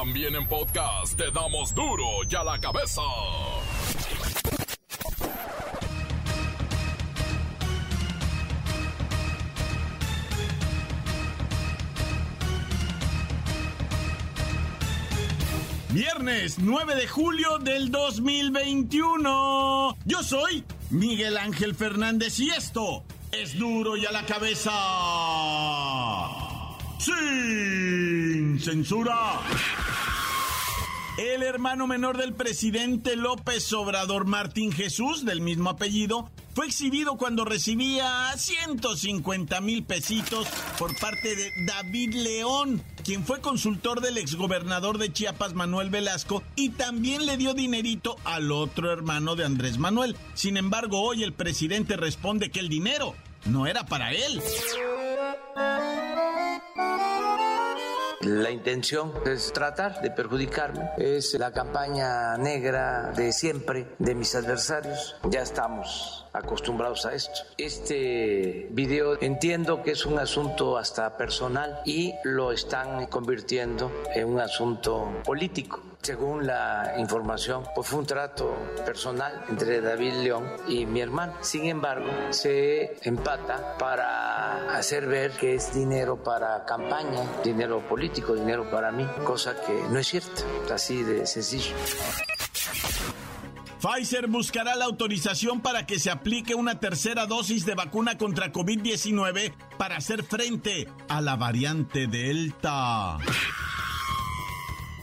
También en podcast te damos duro y a la cabeza. Viernes 9 de julio del 2021. Yo soy Miguel Ángel Fernández y esto es duro y a la cabeza. Sin censura. El hermano menor del presidente López Obrador, Martín Jesús, del mismo apellido, fue exhibido cuando recibía 150 mil pesitos por parte de David León, quien fue consultor del exgobernador de Chiapas, Manuel Velasco, y también le dio dinerito al otro hermano de Andrés Manuel. Sin embargo, hoy el presidente responde que el dinero no era para él. La intención es tratar de perjudicarme. Es la campaña negra de siempre de mis adversarios. Ya estamos acostumbrados a esto. Este video entiendo que es un asunto hasta personal y lo están convirtiendo en un asunto político. Según la información, pues fue un trato personal entre David León y mi hermano. Sin embargo, se empata para hacer ver que es dinero para campaña, dinero político, dinero para mí, cosa que no es cierta, así de sencillo. Pfizer buscará la autorización para que se aplique una tercera dosis de vacuna contra COVID-19 para hacer frente a la variante Delta.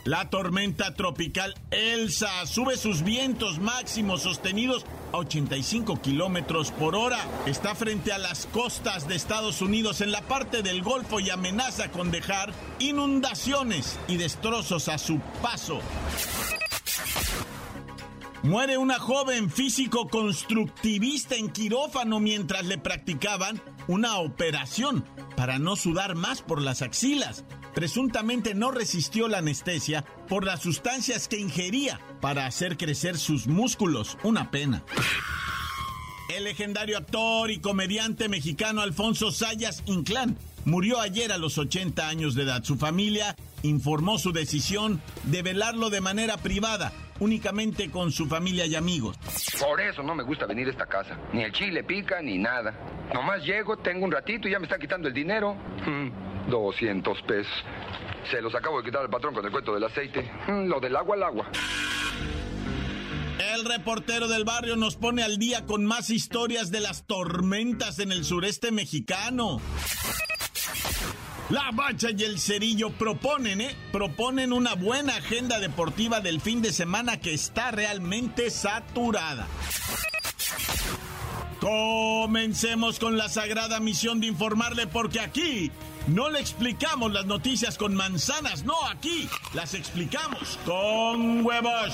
La tormenta tropical Elsa sube sus vientos máximos sostenidos a 85 kilómetros por hora. Está frente a las costas de Estados Unidos en la parte del Golfo y amenaza con dejar inundaciones y destrozos a su paso. Muere una joven físico constructivista en quirófano mientras le practicaban una operación para no sudar más por las axilas. Presuntamente no resistió la anestesia por las sustancias que ingería para hacer crecer sus músculos. Una pena. El legendario actor y comediante mexicano Alfonso Sayas Inclán murió ayer a los 80 años de edad. Su familia informó su decisión de velarlo de manera privada únicamente con su familia y amigos. Por eso no me gusta venir a esta casa. Ni el chile pica ni nada. Nomás llego, tengo un ratito y ya me está quitando el dinero. 200 hmm, pesos. Se los acabo de quitar al patrón con el cuento del aceite. Hmm, lo del agua al agua. El reportero del barrio nos pone al día con más historias de las tormentas en el sureste mexicano. La Bacha y el Cerillo proponen, ¿eh? Proponen una buena agenda deportiva del fin de semana que está realmente saturada. Comencemos con la sagrada misión de informarle porque aquí no le explicamos las noticias con manzanas, no, aquí las explicamos con huevos.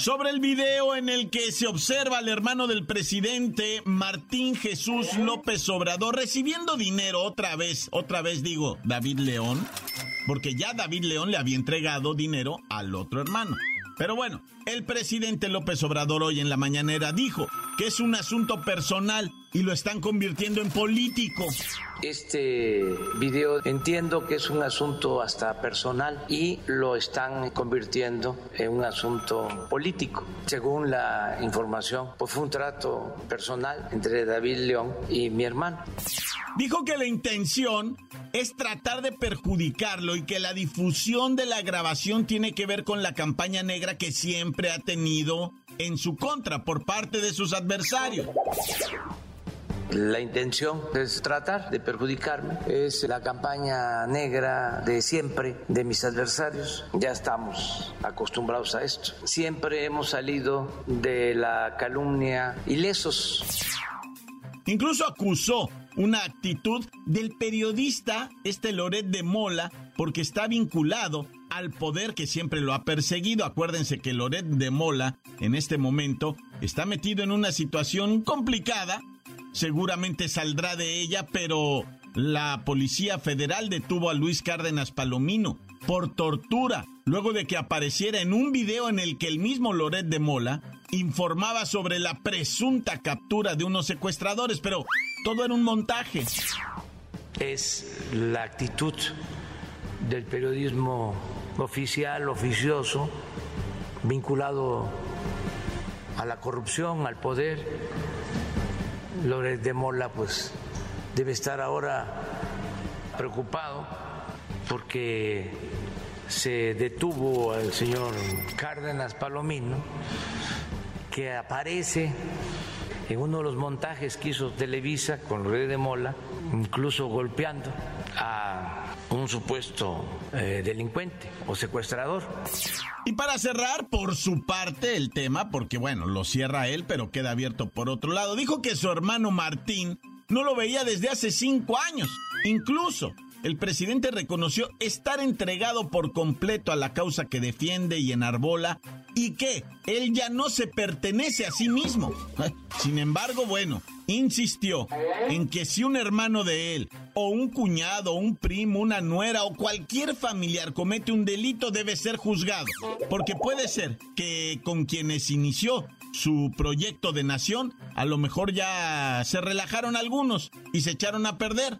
Sobre el video en el que se observa al hermano del presidente Martín Jesús López Obrador recibiendo dinero otra vez, otra vez digo, David León, porque ya David León le había entregado dinero al otro hermano. Pero bueno, el presidente López Obrador hoy en la mañanera dijo que es un asunto personal y lo están convirtiendo en político. Este video entiendo que es un asunto hasta personal y lo están convirtiendo en un asunto político. Según la información, pues fue un trato personal entre David León y mi hermano. Dijo que la intención es tratar de perjudicarlo y que la difusión de la grabación tiene que ver con la campaña negra que siempre ha tenido en su contra por parte de sus adversarios. La intención es tratar de perjudicarme, es la campaña negra de siempre de mis adversarios. Ya estamos acostumbrados a esto. Siempre hemos salido de la calumnia ilesos. Incluso acusó una actitud del periodista, este Loret de Mola, porque está vinculado al poder que siempre lo ha perseguido. Acuérdense que Loret de Mola, en este momento, está metido en una situación complicada. Seguramente saldrá de ella, pero la Policía Federal detuvo a Luis Cárdenas Palomino por tortura, luego de que apareciera en un video en el que el mismo Loret de Mola informaba sobre la presunta captura de unos secuestradores, pero todo era un montaje. Es la actitud del periodismo oficial, oficioso, vinculado a la corrupción, al poder. Loret de Mola, pues, debe estar ahora preocupado porque se detuvo al señor Cárdenas Palomino, que aparece en uno de los montajes que hizo Televisa con Loret de Mola, incluso golpeando a un supuesto eh, delincuente o secuestrador. Y para cerrar, por su parte, el tema, porque bueno, lo cierra él, pero queda abierto por otro lado, dijo que su hermano Martín no lo veía desde hace cinco años. Incluso el presidente reconoció estar entregado por completo a la causa que defiende y enarbola y que él ya no se pertenece a sí mismo. Sin embargo, bueno, insistió en que si un hermano de él, o un cuñado, un primo, una nuera o cualquier familiar comete un delito debe ser juzgado, porque puede ser que con quienes inició su proyecto de nación, a lo mejor ya se relajaron algunos y se echaron a perder.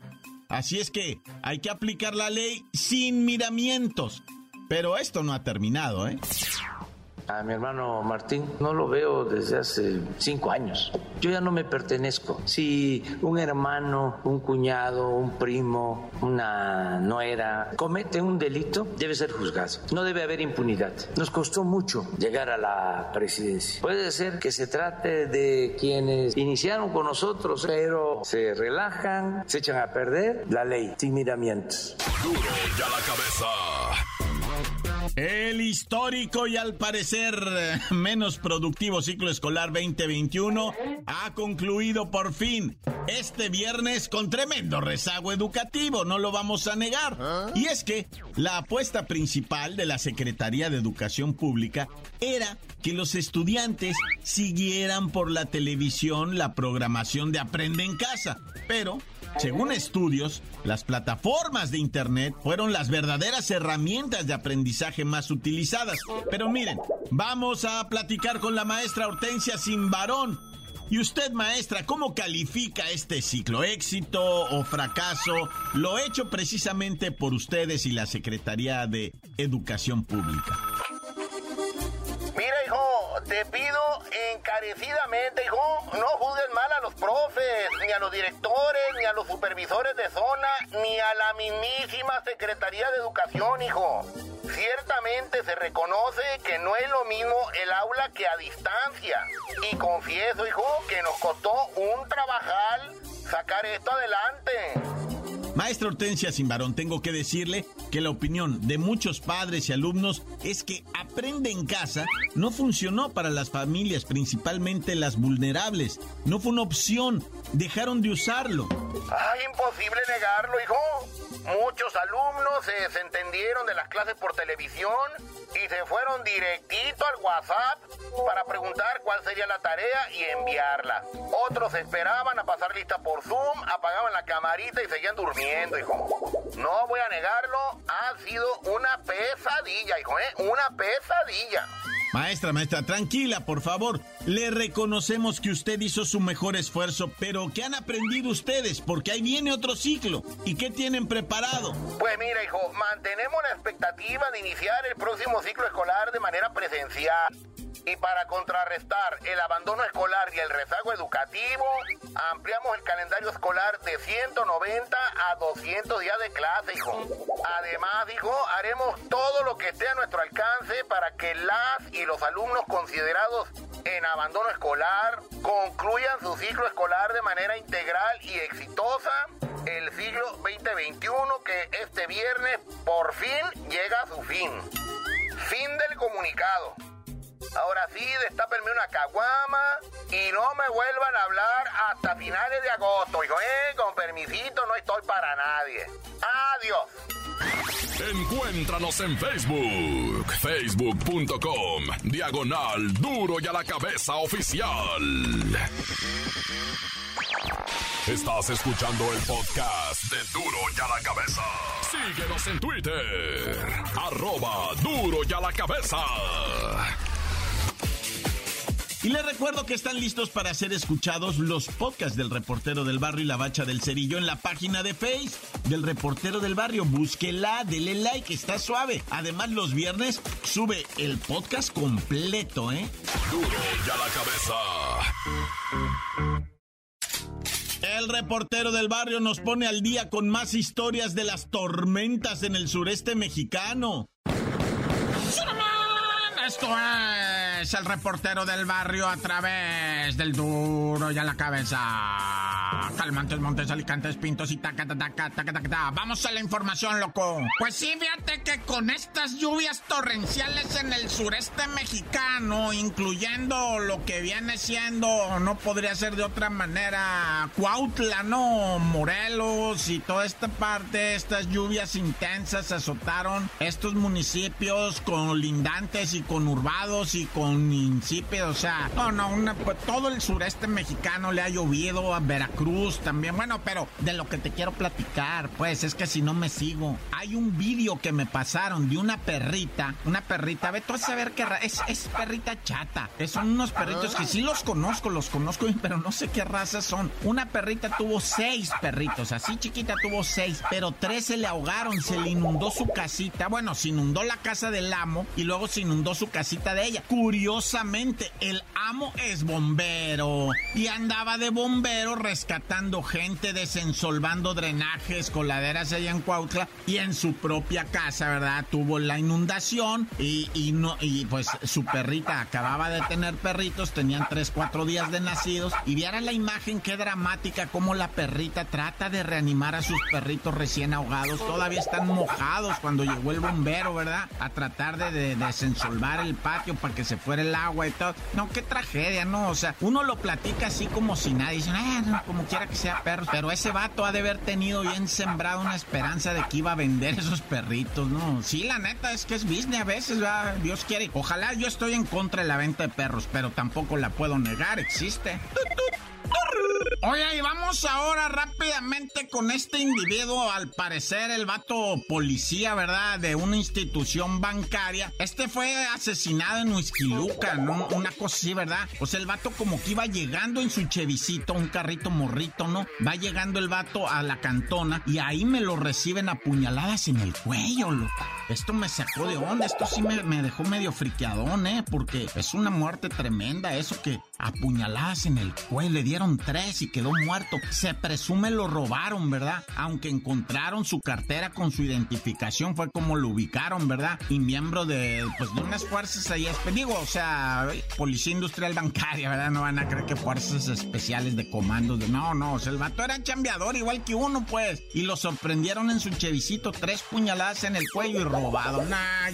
Así es que hay que aplicar la ley sin miramientos. Pero esto no ha terminado, ¿eh? A mi hermano Martín no lo veo desde hace cinco años. Yo ya no me pertenezco. Si un hermano, un cuñado, un primo, una nuera comete un delito, debe ser juzgado. No debe haber impunidad. Nos costó mucho llegar a la presidencia. Puede ser que se trate de quienes iniciaron con nosotros, pero se relajan, se echan a perder la ley sin miramientos. Duro ya la cabeza. El histórico y al parecer menos productivo ciclo escolar 2021 ha concluido por fin. Este viernes con tremendo rezago educativo, no lo vamos a negar. Y es que la apuesta principal de la Secretaría de Educación Pública era que los estudiantes siguieran por la televisión la programación de Aprende en Casa, pero según estudios, las plataformas de Internet fueron las verdaderas herramientas de aprendizaje más utilizadas. Pero miren, vamos a platicar con la maestra Hortensia Simbarón. Y usted, maestra, ¿cómo califica este ciclo? ¿Éxito o fracaso? Lo hecho precisamente por ustedes y la Secretaría de Educación Pública. Encarecidamente, hijo, no juzgues mal a los profes, ni a los directores, ni a los supervisores de zona, ni a la mismísima Secretaría de Educación, hijo. Ciertamente se reconoce que no es lo mismo el aula que a distancia. Y confieso, hijo, que nos costó un trabajar sacar esto adelante. Maestra Hortensia Simbarón, tengo que decirle que la opinión de muchos padres y alumnos es que Aprende en casa no funcionó para las familias, principalmente las vulnerables. No fue una opción, dejaron de usarlo. Ay, imposible negarlo, hijo. Muchos alumnos se desentendieron de las clases por televisión y se fueron directito al WhatsApp para preguntar cuál sería la tarea y enviarla. Otros esperaban a pasar lista por Zoom, apagaban la camarita y seguían durmiendo, hijo. No voy a negarlo, ha sido una pesadilla, hijo, ¿eh? Una pesadilla. Maestra, maestra, tranquila, por favor. Le reconocemos que usted hizo su mejor esfuerzo, pero ¿qué han aprendido ustedes? Porque ahí viene otro ciclo. ¿Y qué tienen preparado? Pues mira, hijo, mantenemos la expectativa de iniciar el próximo ciclo escolar de manera presencial. Y para contrarrestar el abandono escolar y el rezago educativo, ampliamos el calendario escolar de 190 a 200 días de clase, hijo. Además, hijo, haremos todo lo que esté a nuestro alcance para que las y los alumnos considerados en abandono escolar concluyan su ciclo escolar de manera integral y exitosa el siglo 2021 que este viernes por fin llega a su fin. Fin del comunicado. Ahora sí, destápenme una caguama y no me vuelvan a hablar hasta finales de agosto. Hijo, eh, con permisito no estoy para nadie. Adiós. Encuéntranos en Facebook, facebook.com, diagonal duro y a la cabeza oficial. Estás escuchando el podcast de Duro y a la cabeza. Síguenos en Twitter, arroba duro y a la cabeza. Y les recuerdo que están listos para ser escuchados los podcasts del reportero del barrio y la bacha del cerillo en la página de Face del reportero del barrio. Búsquela, dele like, está suave. Además, los viernes sube el podcast completo, ¿eh? Duro y a la cabeza. El reportero del barrio nos pone al día con más historias de las tormentas en el sureste mexicano. Esto es el reportero del barrio a través del duro y a la cabeza. Calmantes, Montes, Alicantes, Pintos y taca, taca, taca, taca, taca. Vamos a la información, loco. Pues sí, fíjate que con estas lluvias torrenciales en el sureste mexicano, incluyendo lo que viene siendo, no podría ser de otra manera, Cuautla, ¿no? Morelos y toda esta parte, estas lluvias intensas azotaron estos municipios colindantes y conurbados y con insípidos, o sea, no, no, una, pues, todo el sureste mexicano le ha llovido a Veracruz también. Bueno, pero de lo que te quiero platicar, pues es que si no me sigo. Hay un vídeo que me pasaron de una perrita, una perrita, ve tú a saber qué es, es perrita chata. Son unos perritos que sí los conozco, los conozco, pero no sé qué razas son. Una perrita tuvo seis perritos, así chiquita tuvo seis, pero tres se le ahogaron, se le inundó su casita. Bueno, se inundó la casa del amo y luego se inundó su casita de ella. Curiosamente, el amo es bombero y andaba de bombero rescatando gente, desensolvando drenajes, coladeras allá en Cuautla y en su propia casa, ¿verdad? Tuvo la inundación y, no, y pues su perrita acababa de tener perritos, tenían 3, 4 días de nacidos y viera la imagen, qué dramática, cómo la perrita trata de reanimar a sus perritos recién ahogados, todavía están mojados cuando llegó el bombero, ¿verdad? A tratar de, desensolvar el patio para que se fuera el agua y todo. No, qué tragedia, ¿no? O sea, uno lo platica así como si nadie, dice, ah, como quiera que sea perro, pero ese vato ha de haber tenido bien sembrado una esperanza de que iba a vender esos perritos, ¿no? Sí, la neta es que es business a veces, ¿verdad? Dios quiere. Ojalá yo estoy en contra de la venta de perros, pero tampoco la puedo negar, existe. Oye, y vamos ahora rápidamente con este individuo, al parecer el vato policía, ¿verdad? De una institución bancaria. Este fue asesinado en Huizquiluca, ¿no? Una cosa así, ¿verdad? O sea, el vato como que iba llegando en su chevicito, un carrito morrito, ¿no? Va llegando el vato a la cantona y ahí me lo reciben apuñaladas en el cuello, loco. Esto me sacó de onda, esto sí me, me dejó medio friqueadón, ¿eh? Porque es una muerte tremenda, eso que apuñaladas en el cuello, le dieron tres y quedó muerto. Se presume lo robaron, ¿verdad? Aunque encontraron su cartera con su identificación, fue como lo ubicaron, ¿verdad? Y miembro de, pues, de unas fuerzas ahí, digo, o sea, policía industrial bancaria, ¿verdad? No van a creer que fuerzas especiales de comandos, de, no, no, o sea, el vato era chambeador igual que uno, pues. Y lo sorprendieron en su chevicito, tres puñaladas en el cuello y robado. Nah.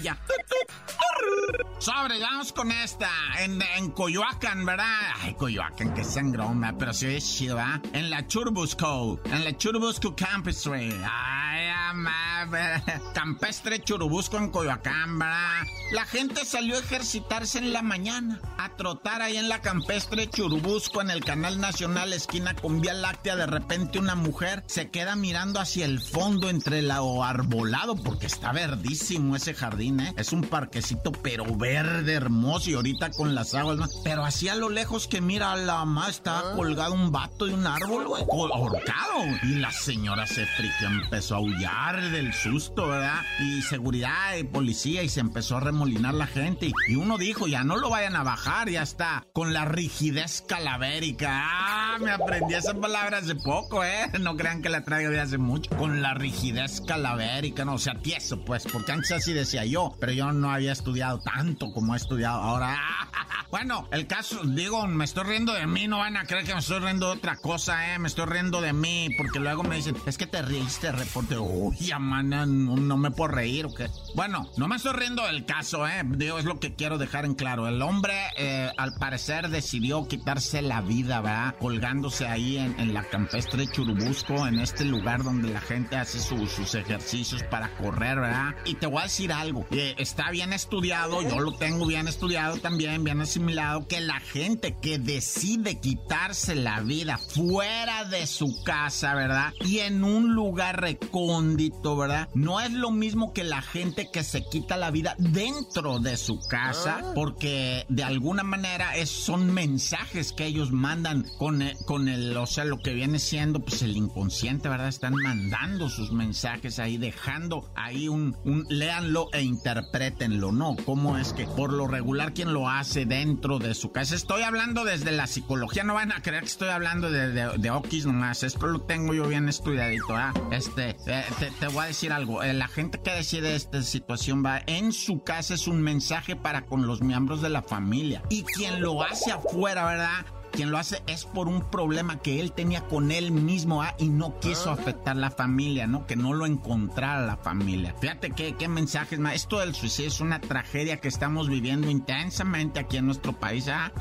Sobre, vamos con esta. En, en Coyoacán, ¿verdad? Ay, Coyoacán, que sangrón, pero sí es chido, ¿verdad? En la Churubusco. En la Churubusco Campestre. Ay, amá, Campestre Churubusco en Coyoacán, ¿verdad? La gente salió a ejercitarse en la mañana. A trotar ahí en la Campestre Churubusco, en el canal nacional, esquina con Vía Láctea. De repente una mujer se queda mirando hacia el fondo entre la arbolado, porque está verdísimo ese jardín, ¿eh? Es un parquecito, pero verde, hermoso, y ahorita con las aguas, pero así a lo lejos que mira la mamá estaba colgado un vato de un árbol, güey, ahorcado. Y la señora se friqueó, empezó a aullar del susto, ¿verdad? Y seguridad y policía, y se empezó a remolinar la gente. Y uno dijo, ya no lo vayan a bajar, ya está, con la rigidez calavérica. Ah, me aprendí esa palabra hace poco, ¿eh? No crean que la traigo de hace mucho. Con la rigidez calavérica, no, o sea, tieso, pues, porque antes así decía yo, pero yo no había estudiado tanto como he estudiado ahora. Bueno, el caso, digo, me estoy riendo de mí, no van a creer que me estoy riendo de otra cosa, ¿eh? Me estoy riendo de mí, porque luego me dicen, es que te reíste, reporte. Uy, ya, no, no, me puedo reír, ¿o qué? Bueno, no me estoy riendo del caso, ¿eh? Digo, es lo que quiero dejar en claro. El hombre, eh, al parecer, decidió quitarse la vida, ¿verdad? Ahí en, la campestre Churubusco, en este lugar donde la gente hace sus ejercicios para correr, ¿verdad? Y te voy a decir algo, eh, está bien estudiado, yo lo tengo bien estudiado también, bien asimilado, que la gente que decide quitarse la vida fuera de su casa, ¿verdad? Y en un lugar recóndito, ¿verdad? No es lo mismo que la gente que se quita la vida dentro de su casa, ah. porque de alguna manera es, son mensajes que ellos mandan con el, con el, o sea, lo que viene siendo pues el inconsciente, ¿verdad? Están mandando sus mensajes ahí, dejando ahí un, un léanlo e interpretenlo, ¿no? ¿Cómo es que por lo regular quien lo hace dentro de su casa? Estoy hablando desde la psicología, no van a creer que estoy hablando de, de, Okis nomás, esto lo tengo yo bien estudiadito, ¿ah? Este, eh, te, voy a decir algo, eh, la gente que decide esta situación va en su casa es un mensaje para con los miembros de la familia y quien lo hace afuera, ¿verdad? Quien lo hace es por un problema que él tenía con él mismo ¿ah? y no quiso ah. afectar la familia, ¿no? Que no lo encontrara la familia. Fíjate qué, qué mensajes, más. Esto del suicidio es una tragedia que estamos viviendo intensamente aquí en nuestro país. ¿ah?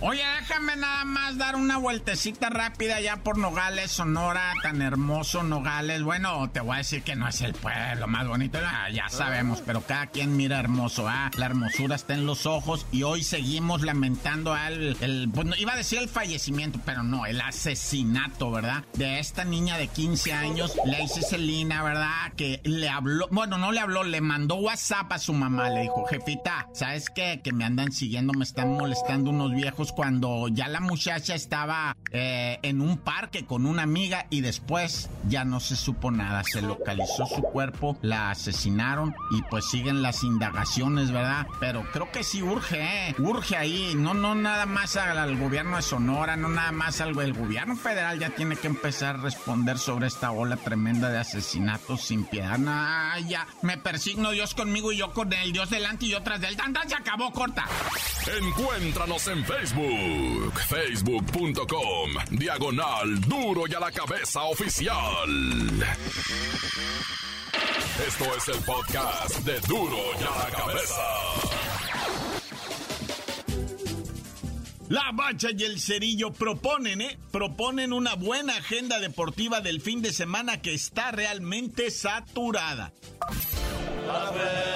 Oye, déjame nada más dar una vueltecita rápida ya por Nogales, Sonora, tan hermoso Nogales. Bueno, te voy a decir que no es el pueblo más bonito, ya sabemos, pero cada quien mira hermoso, ¿ah? La hermosura está en los ojos y hoy seguimos lamentando al, el, pues iba a decir el fallecimiento, pero no, el asesinato, ¿verdad? De esta niña de 15 años, Lacey Celina, ¿verdad? Que le habló, bueno, no le habló, le mandó WhatsApp a su mamá, le dijo, jefita, ¿sabes qué? Que me andan siguiendo, me están molestando unos viejos cuando ya la muchacha estaba eh, en un parque con una amiga y después ya no se supo nada. Se localizó su cuerpo, la asesinaron y pues siguen las indagaciones, ¿verdad? Pero creo que sí urge, ¿eh? Urge ahí. No, no nada más al, gobierno de Sonora, no nada más algo. El gobierno federal ya tiene que empezar a responder sobre esta ola tremenda de asesinatos sin piedad. Nah, ya me persigno Dios conmigo y yo con él. Dios delante y yo tras de él. ¡Tan, se acabó, corta! Encuéntranos en Facebook, facebook.com, diagonal duro y a la cabeza oficial. Esto es el podcast de duro y a la cabeza. La Bacha y el Cerillo proponen, ¿eh? Proponen una buena agenda deportiva del fin de semana que está realmente saturada. A ver.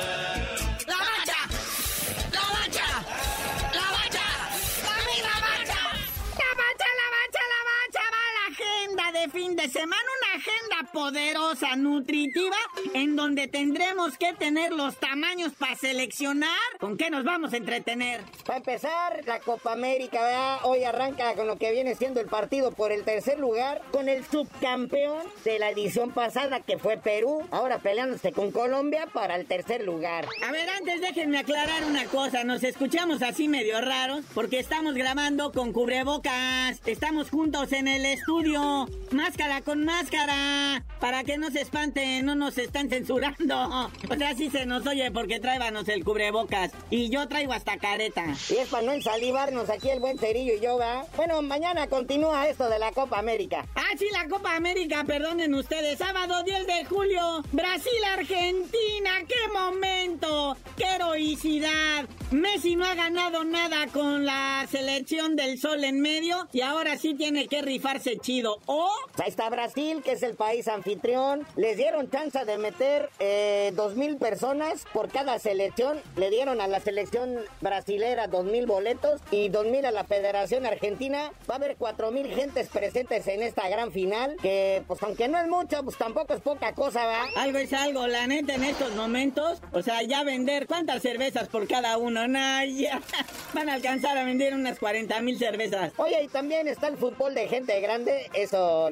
Fin de semana una agenda poderosa, nutritiva, en donde tendremos que tener los tamaños para seleccionar con qué nos vamos a entretener. Para empezar, la Copa América, ¿verdad? Hoy arranca con lo que viene siendo el partido por el tercer lugar, con el subcampeón de la edición pasada que fue Perú, ahora peleándose con Colombia para el tercer lugar. A ver, antes déjenme aclarar una cosa, nos escuchamos así medio raros porque estamos grabando con cubrebocas, estamos juntos en el estudio máscara con máscara. Para que no se espanten, no nos están censurando. O sea, sí se nos oye porque tráibanos el cubrebocas. Y yo traigo hasta careta. Y es para no ensalivarnos aquí el buen cerillo y yo, ¿va? Bueno, mañana continúa esto de la Copa América. Ah, sí, la Copa América, perdonen ustedes. Sábado 10 de julio, Brasil-Argentina. ¡Qué momento! ¡Qué heroicidad! Messi no ha ganado nada con la selección del sol en medio y ahora sí tiene que rifarse chido. O Ahí está Brasil, que es el país anfitrión. Les dieron chance de meter eh, dos mil personas por cada selección. Le dieron a la selección brasilera dos mil boletos y dos mil a la Federación Argentina. Va a haber cuatro mil gentes presentes en esta gran final. Que, pues, aunque no es mucho, pues tampoco es poca cosa, ¿va? Algo es algo, la neta, en estos momentos. O sea, ya vender, ¿cuántas cervezas por cada uno? Nah, ya. Van a alcanzar a vender unas 40 mil cervezas. Oye, y también está el fútbol de gente grande. Eso,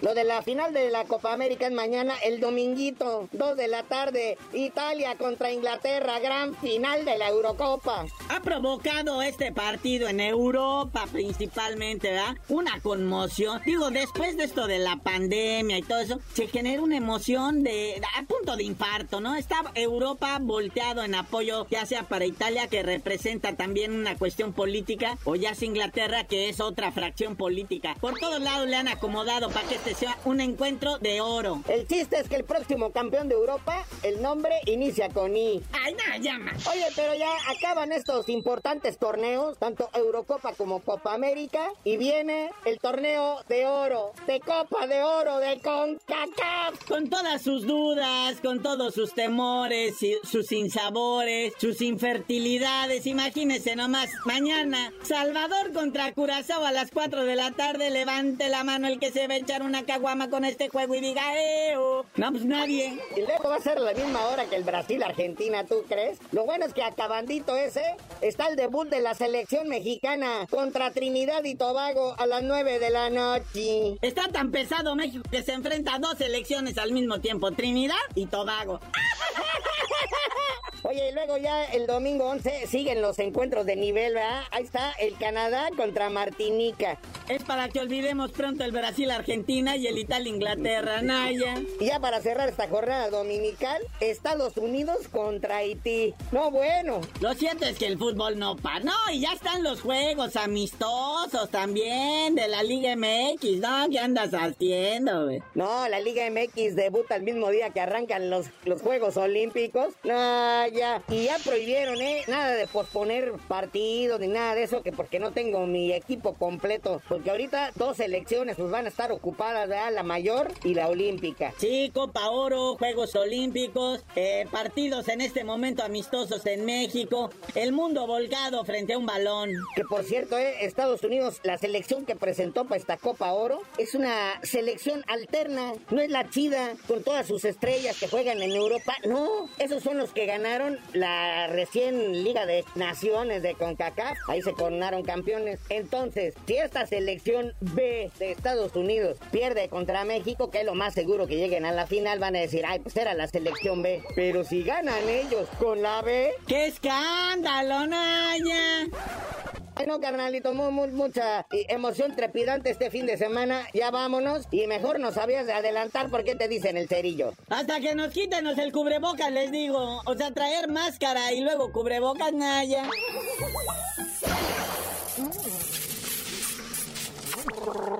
lo de la final de la Copa América es mañana, el dominguito, 2 de la tarde, Italia contra Inglaterra, gran final de la Eurocopa. Ha provocado este partido en Europa principalmente, ¿verdad? Una conmoción. Digo, después de esto de la pandemia y todo eso, se genera una emoción de a punto de infarto, ¿no? Está Europa volteado en apoyo, ya sea para Italia que representa también una cuestión política, o ya es Inglaterra, que es otra fracción política. Por todos lados le han acomodado para que este sea un encuentro de oro. El chiste es que el próximo campeón de Europa, el nombre inicia con I. Ay, nada, llama. Oye, pero ya acaban estos importantes torneos, tanto Eurocopa como Copa América, y viene el torneo de oro, de Copa de Oro, de CONCACAF. Con todas sus dudas, con todos sus temores, sus insabores, sus infertilidades, imagínense nomás, mañana, Salvador contra Curazao a las 4 de la tarde, levante la mano el que se va a echar una caguama con este juego y diga, ¡eh! No, pues nadie. Y luego va a ser la misma hora que el Brasil-Argentina, ¿tú crees? Lo bueno es que acabandito ese está el debut de la selección mexicana contra Trinidad y Tobago a las 9 de la noche. Está tan pesado México que se enfrenta a dos selecciones al mismo tiempo, Trinidad y Tobago. Oye, y luego ya el domingo 11 siguen los encuentros de nivel, ¿verdad? Ahí está el Canadá contra Martinica. Es para que olvidemos pronto el Brasil-Argentina y el Italia-Inglaterra, Y ya para cerrar esta jornada dominical, Estados Unidos contra Haití. No, bueno. Lo cierto es que el fútbol no para. No, y ya están los juegos amistosos también de la Liga MX, ¿no? ¿Qué andas haciendo, güey? No, la Liga MX debuta el mismo día que arrancan los, los Juegos Olímpicos. No, ya. Y ya prohibieron, ¿eh? Nada de posponer partidos ni nada de eso, que porque no tengo mi equipo completo. Porque ahorita dos selecciones pues van a estar ocupadas, ¿verdad? La mayor y la olímpica. Sí, Copa Oro, Juegos Olímpicos, eh, partidos en este momento amistosos en México, el mundo volcado frente a un balón. Que por cierto, ¿eh? Estados Unidos, la selección que presentó para esta Copa Oro, es una selección alterna. No es la chida con todas sus estrellas que juegan en Europa. No, esos son los que ganaron la recién Liga de Naciones de CONCACAF. Ahí se coronaron campeones. Entonces, si esta selección B de Estados Unidos pierde contra México, que es lo más seguro que lleguen a la final, van a decir, ay, pues era la selección B. Pero si ganan ellos con la B... ¡Qué escándalo, Naya! Bueno, carnalito, mucha emoción trepidante este fin de semana. Ya vámonos y mejor nos sabías de adelantar porque te dicen el cerillo. Hasta que nos quítenos el cubrebocas, les digo. O sea, traer máscara y luego cubrebocas, Naya.